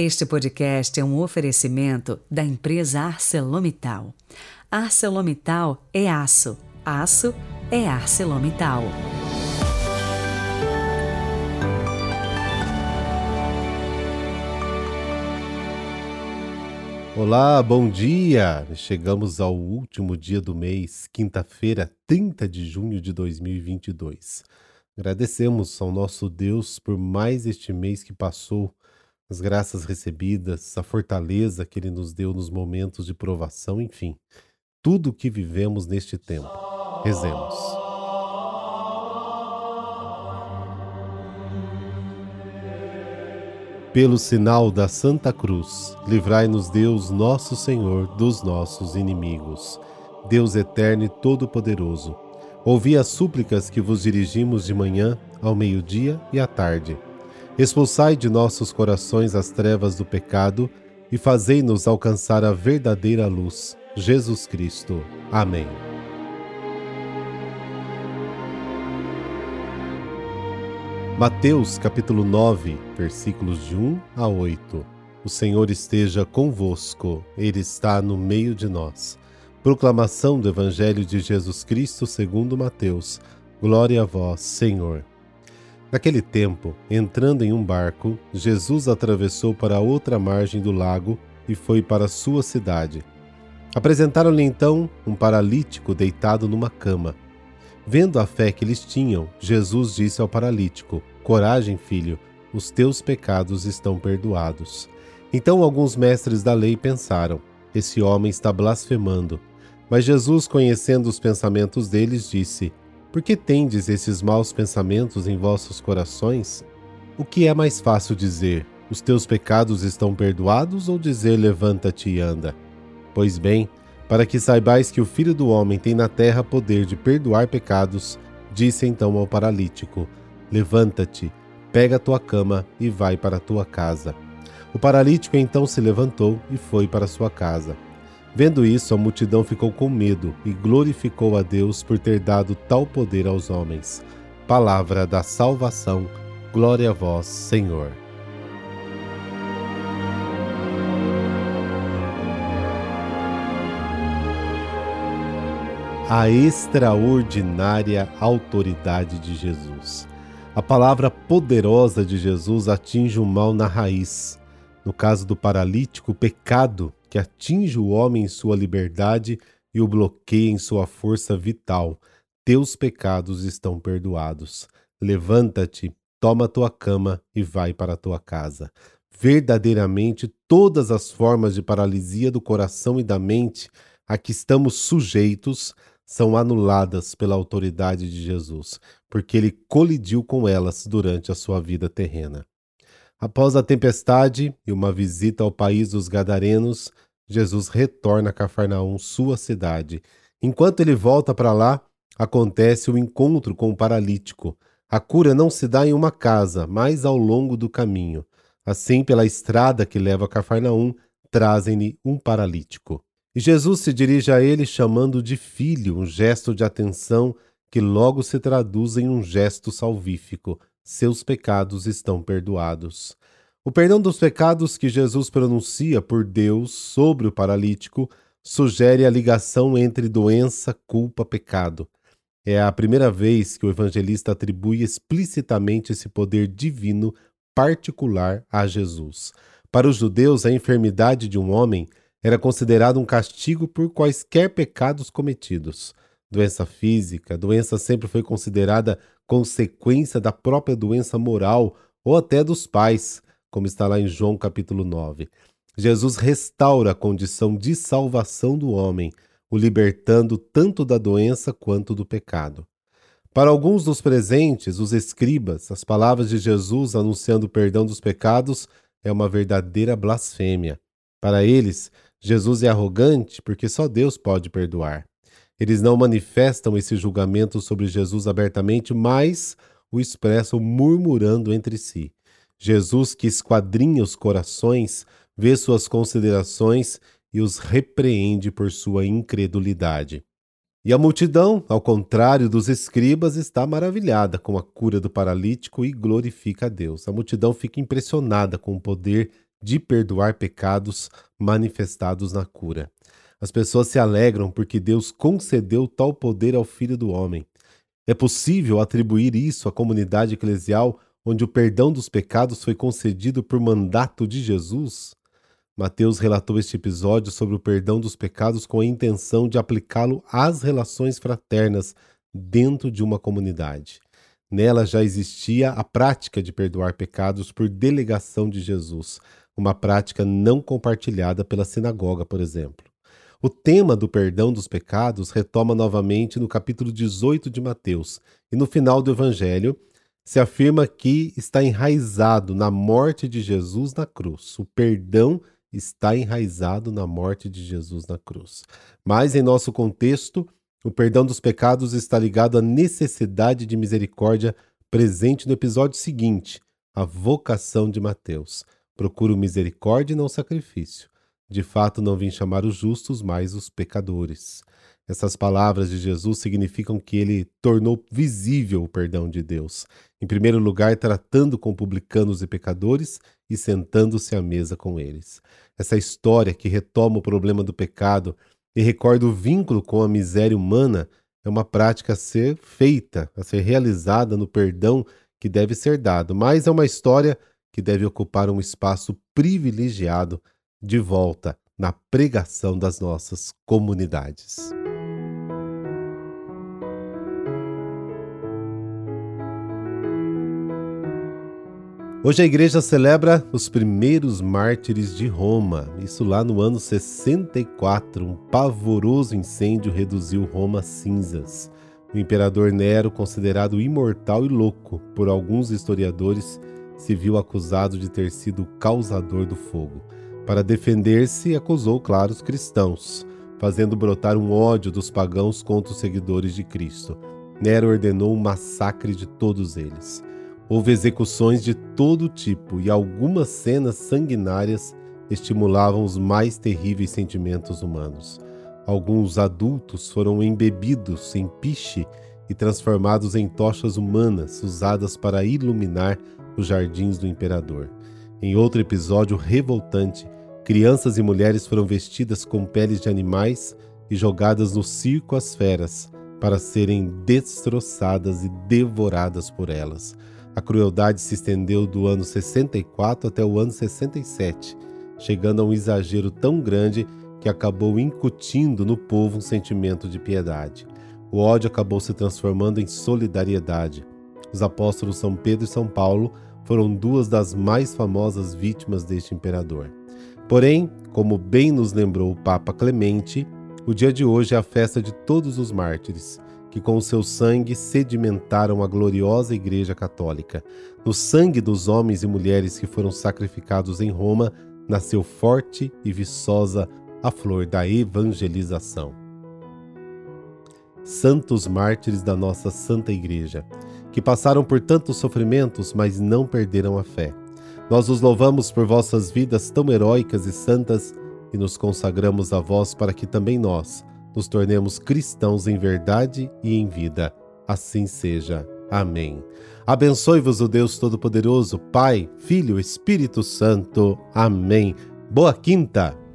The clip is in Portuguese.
Este podcast é um oferecimento da empresa ArcelorMittal. ArcelorMittal é aço, aço é ArcelorMittal. Olá, bom dia! Chegamos ao último dia do mês, quinta-feira, 30 de junho de 2022. Agradecemos ao nosso Deus por mais este mês que passou, as graças recebidas, a fortaleza que Ele nos deu nos momentos de provação, enfim, tudo o que vivemos neste tempo. Rezemos. Pelo sinal da Santa Cruz, livrai-nos Deus, nosso Senhor, dos nossos inimigos. Deus eterno e todo-poderoso, ouvi as súplicas que vos dirigimos de manhã, ao meio-dia e à tarde. Expulsai de nossos corações as trevas do pecado e fazei-nos alcançar a verdadeira luz, Jesus Cristo. Amém. Mateus capítulo 9, versículos de 1 a 8. O Senhor esteja convosco, Ele está no meio de nós. Proclamação do Evangelho de Jesus Cristo segundo Mateus. Glória a vós, Senhor. Naquele tempo, entrando em um barco, Jesus atravessou para a outra margem do lago e foi para sua cidade. Apresentaram-lhe então um paralítico deitado numa cama. Vendo a fé que eles tinham, Jesus disse ao paralítico: Coragem, filho, os teus pecados estão perdoados. Então alguns mestres da lei pensaram: Esse homem está blasfemando. Mas Jesus, conhecendo os pensamentos deles, disse: Por que tendes esses maus pensamentos em vossos corações? O que é mais fácil dizer: Os teus pecados estão perdoados, ou dizer: Levanta-te e anda? Pois bem, para que saibais que o Filho do Homem tem na terra poder de perdoar pecados, disse então ao paralítico: Levanta-te, pega a tua cama e vai para a tua casa. O paralítico então se levantou e foi para sua casa. Vendo isso, a multidão ficou com medo e glorificou a Deus por ter dado tal poder aos homens. Palavra da salvação. Glória a vós, Senhor. a extraordinária autoridade de Jesus. A palavra poderosa de Jesus atinge o mal na raiz. No caso do paralítico, o pecado que atinge o homem em sua liberdade e o bloqueia em sua força vital. Teus pecados estão perdoados. Levanta-te, toma tua cama e vai para tua casa. Verdadeiramente, todas as formas de paralisia do coração e da mente a que estamos sujeitos são anuladas pela autoridade de Jesus, porque ele colidiu com elas durante a sua vida terrena. Após a tempestade e uma visita ao país dos Gadarenos, Jesus retorna a Cafarnaum, sua cidade. Enquanto ele volta para lá, acontece o encontro com o paralítico. A cura não se dá em uma casa, mas ao longo do caminho. Assim, pela estrada que leva a Cafarnaum, trazem-lhe um paralítico. E Jesus se dirige a ele chamando de filho, um gesto de atenção que logo se traduz em um gesto salvífico. Seus pecados estão perdoados. O perdão dos pecados que Jesus pronuncia por Deus sobre o paralítico sugere a ligação entre doença, culpa, pecado. É a primeira vez que o evangelista atribui explicitamente esse poder divino particular a Jesus. Para os judeus, a enfermidade de um homem era considerado um castigo por quaisquer pecados cometidos. Doença física, doença sempre foi considerada consequência da própria doença moral ou até dos pais, como está lá em João capítulo 9. Jesus restaura a condição de salvação do homem, o libertando tanto da doença quanto do pecado. Para alguns dos presentes, os escribas, as palavras de Jesus anunciando o perdão dos pecados é uma verdadeira blasfêmia. Para eles, Jesus é arrogante porque só Deus pode perdoar. Eles não manifestam esse julgamento sobre Jesus abertamente, mas o expressam murmurando entre si. Jesus, que esquadrinha os corações, vê suas considerações e os repreende por sua incredulidade. E a multidão, ao contrário dos escribas, está maravilhada com a cura do paralítico e glorifica a Deus. A multidão fica impressionada com o poder de perdoar pecados manifestados na cura. As pessoas se alegram porque Deus concedeu tal poder ao Filho do Homem. É possível atribuir isso à comunidade eclesial onde o perdão dos pecados foi concedido por mandato de Jesus? Mateus relatou este episódio sobre o perdão dos pecados com a intenção de aplicá-lo às relações fraternas dentro de uma comunidade. Nela já existia a prática de perdoar pecados por delegação de Jesus, uma prática não compartilhada pela sinagoga, por exemplo. O tema do perdão dos pecados retoma novamente no capítulo 18 de Mateus, e no final do Evangelho se afirma que está enraizado na morte de Jesus na cruz. O perdão está enraizado na morte de Jesus na cruz. Mas em nosso contexto, o perdão dos pecados está ligado à necessidade de misericórdia presente no episódio seguinte, a vocação de Mateus. Procuro misericórdia e não sacrifício. De fato, não vim chamar os justos, mas os pecadores. Essas palavras de Jesus significam que ele tornou visível o perdão de Deus. Em primeiro lugar, tratando com publicanos e pecadores e sentando-se à mesa com eles. Essa história que retoma o problema do pecado e recorda o vínculo com a miséria humana é uma prática a ser feita, a ser realizada no perdão que deve ser dado, mas é uma história que deve ocupar um espaço privilegiado de volta na pregação das nossas comunidades. Hoje a igreja celebra os primeiros mártires de Roma. Isso lá no ano 64, um pavoroso incêndio reduziu Roma a cinzas. O imperador Nero, considerado imortal e louco por alguns historiadores, se viu acusado de ter sido o causador do fogo. Para defender-se, acusou, claro, os cristãos, fazendo brotar um ódio dos pagãos contra os seguidores de Cristo. Nero ordenou um massacre de todos eles. Houve execuções de todo tipo e algumas cenas sanguinárias estimulavam os mais terríveis sentimentos humanos. Alguns adultos foram embebidos em piche e transformados em tochas humanas usadas para iluminar os jardins do imperador. Em outro episódio revoltante, crianças e mulheres foram vestidas com peles de animais e jogadas no circo às feras para serem destroçadas e devoradas por elas. A crueldade se estendeu do ano 64 até o ano 67, chegando a um exagero tão grande que acabou incutindo no povo um sentimento de piedade. O ódio acabou se transformando em solidariedade. Os apóstolos São Pedro e São Paulo foram duas das mais famosas vítimas deste imperador. Porém, como bem nos lembrou o Papa Clemente, o dia de hoje é a festa de todos os mártires que com o seu sangue sedimentaram a gloriosa Igreja Católica. No sangue dos homens e mulheres que foram sacrificados em Roma, nasceu forte e viçosa a flor da evangelização. Santos mártires da nossa Santa Igreja, que passaram por tantos sofrimentos, mas não perderam a fé. Nós os louvamos por vossas vidas tão heróicas e santas e nos consagramos a vós para que também nós, nos tornemos cristãos em verdade e em vida. Assim seja. Amém. Abençoe-vos o Deus Todo-Poderoso, Pai, Filho, Espírito Santo. Amém. Boa quinta!